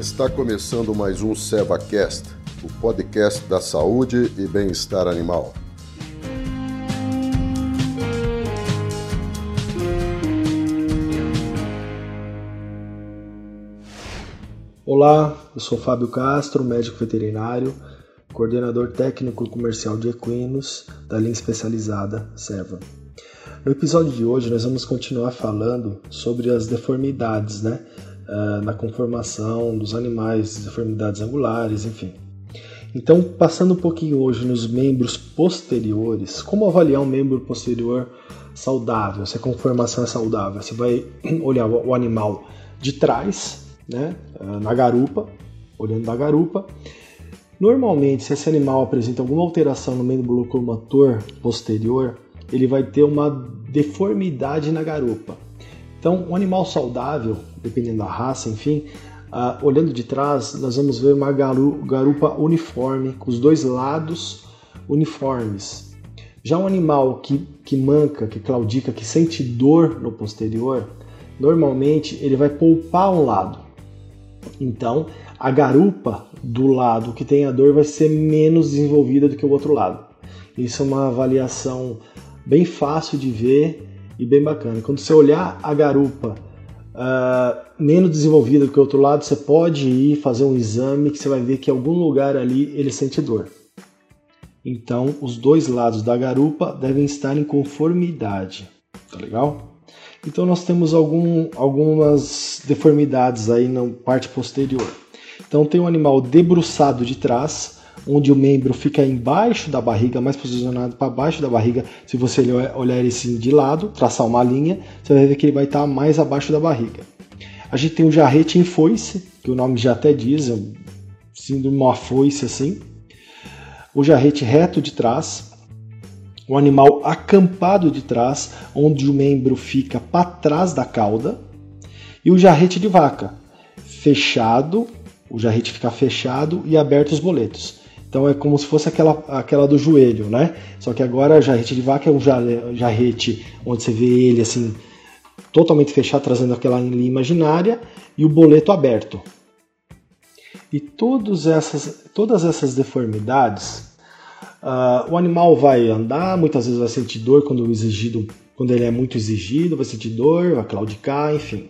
Está começando mais um SevaCast, o podcast da saúde e bem-estar animal. Olá, eu sou Fábio Castro, médico veterinário, coordenador técnico comercial de equinos da linha especializada Seva. No episódio de hoje nós vamos continuar falando sobre as deformidades, né? Uh, na conformação dos animais, deformidades angulares, enfim. Então, passando um pouquinho hoje nos membros posteriores, como avaliar um membro posterior saudável, se a conformação é saudável? Você vai olhar o animal de trás, né, uh, na garupa, olhando da garupa. Normalmente, se esse animal apresenta alguma alteração no membro locomotor posterior, ele vai ter uma deformidade na garupa. Então, um animal saudável, dependendo da raça, enfim, uh, olhando de trás, nós vamos ver uma garupa uniforme, com os dois lados uniformes. Já um animal que, que manca, que claudica, que sente dor no posterior, normalmente ele vai poupar um lado. Então, a garupa do lado que tem a dor vai ser menos desenvolvida do que o outro lado. Isso é uma avaliação bem fácil de ver e bem bacana. Quando você olhar a garupa uh, menos desenvolvida que o outro lado, você pode ir fazer um exame que você vai ver que em algum lugar ali ele sente dor. Então, os dois lados da garupa devem estar em conformidade, tá legal? Então, nós temos algum, algumas deformidades aí na parte posterior. Então, tem um animal debruçado de trás, onde o membro fica embaixo da barriga, mais posicionado para baixo da barriga. Se você olhar ele assim de lado, traçar uma linha, você vai ver que ele vai estar mais abaixo da barriga. A gente tem o jarrete em foice, que o nome já até diz, é síndrome uma foice assim. O jarrete reto de trás, o animal acampado de trás, onde o membro fica para trás da cauda, e o jarrete de vaca, fechado, o jarrete fica fechado e aberto os boletos. Então é como se fosse aquela, aquela do joelho, né? Só que agora jarrete de vaca é um jarrete onde você vê ele assim totalmente fechado, trazendo aquela linha imaginária e o boleto aberto. E todas essas, todas essas deformidades, uh, o animal vai andar, muitas vezes vai sentir dor quando exigido, quando ele é muito exigido, vai sentir dor, vai claudicar, enfim.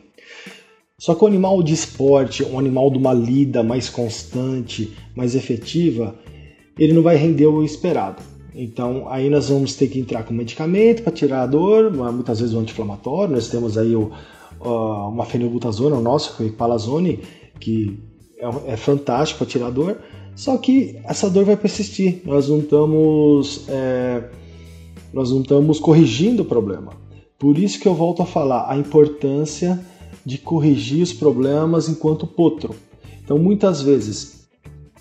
Só que o animal de esporte, um animal de uma lida mais constante, mais efetiva, ele não vai render o esperado. Então aí nós vamos ter que entrar com medicamento para tirar a dor, muitas vezes o anti-inflamatório. Nós temos aí o, uh, uma fenilbutazona, o nosso, que é o palazone, que é, é fantástico para tirar a dor. Só que essa dor vai persistir. Nós não estamos, é, nós não estamos corrigindo o problema. Por isso que eu volto a falar a importância de corrigir os problemas enquanto potro. Então muitas vezes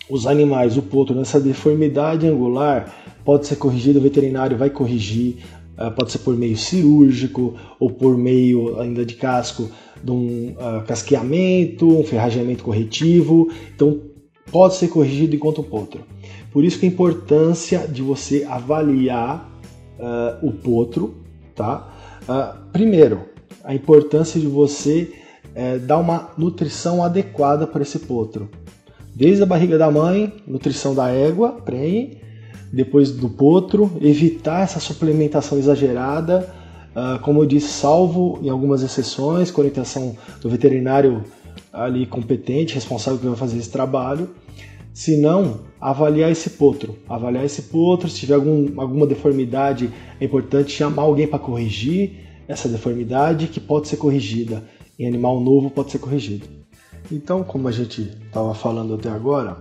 os animais, o potro, nessa deformidade angular, pode ser corrigido, o veterinário vai corrigir, uh, pode ser por meio cirúrgico ou por meio ainda de casco de um uh, casqueamento, um ferrageamento corretivo. Então, pode ser corrigido enquanto potro. Por isso que a importância de você avaliar uh, o potro, tá? primeiro, a importância de você eh, dar uma nutrição adequada para esse potro desde a barriga da mãe, nutrição da égua, prenhe, depois do potro, evitar essa suplementação exagerada, uh, como eu disse, salvo em algumas exceções, com orientação do veterinário ali competente, responsável que vai fazer esse trabalho. Se não, avaliar esse potro. Avaliar esse potro, se tiver algum, alguma deformidade, é importante chamar alguém para corrigir essa deformidade que pode ser corrigida. Em animal novo pode ser corrigido. Então, como a gente estava falando até agora,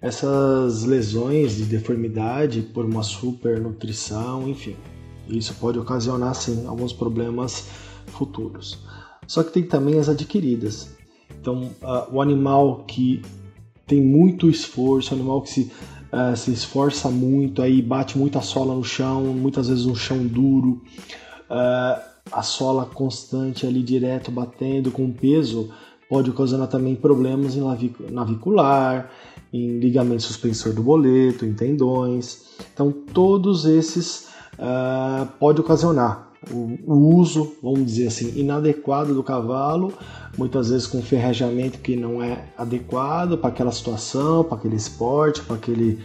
essas lesões de deformidade por uma supernutrição, enfim, isso pode ocasionar sim alguns problemas futuros. Só que tem também as adquiridas. Então, uh, o animal que tem muito esforço, o animal que se, uh, se esforça muito, aí bate muita sola no chão, muitas vezes um chão duro, uh, a sola constante ali direto batendo com peso, pode ocasionar também problemas em navicular, em ligamento suspensor do boleto, em tendões. Então, todos esses uh, pode ocasionar. o, o uso, vamos dizer assim, inadequado do cavalo, muitas vezes com ferrajamento que não é adequado para aquela situação, para aquele esporte, para aquele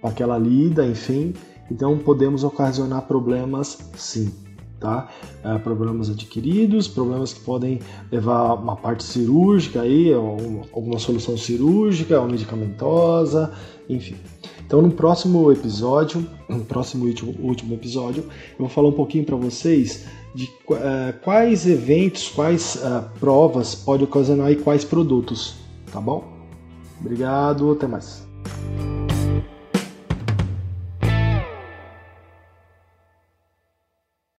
para aquela lida, enfim. Então podemos ocasionar problemas sim, tá? É, problemas adquiridos, problemas que podem levar uma parte cirúrgica aí, alguma solução cirúrgica ou medicamentosa, enfim. Então no próximo episódio, no próximo último, último episódio, eu vou falar um pouquinho para vocês de uh, quais eventos, quais uh, provas pode ocasionar e quais produtos, tá bom? Obrigado, até mais.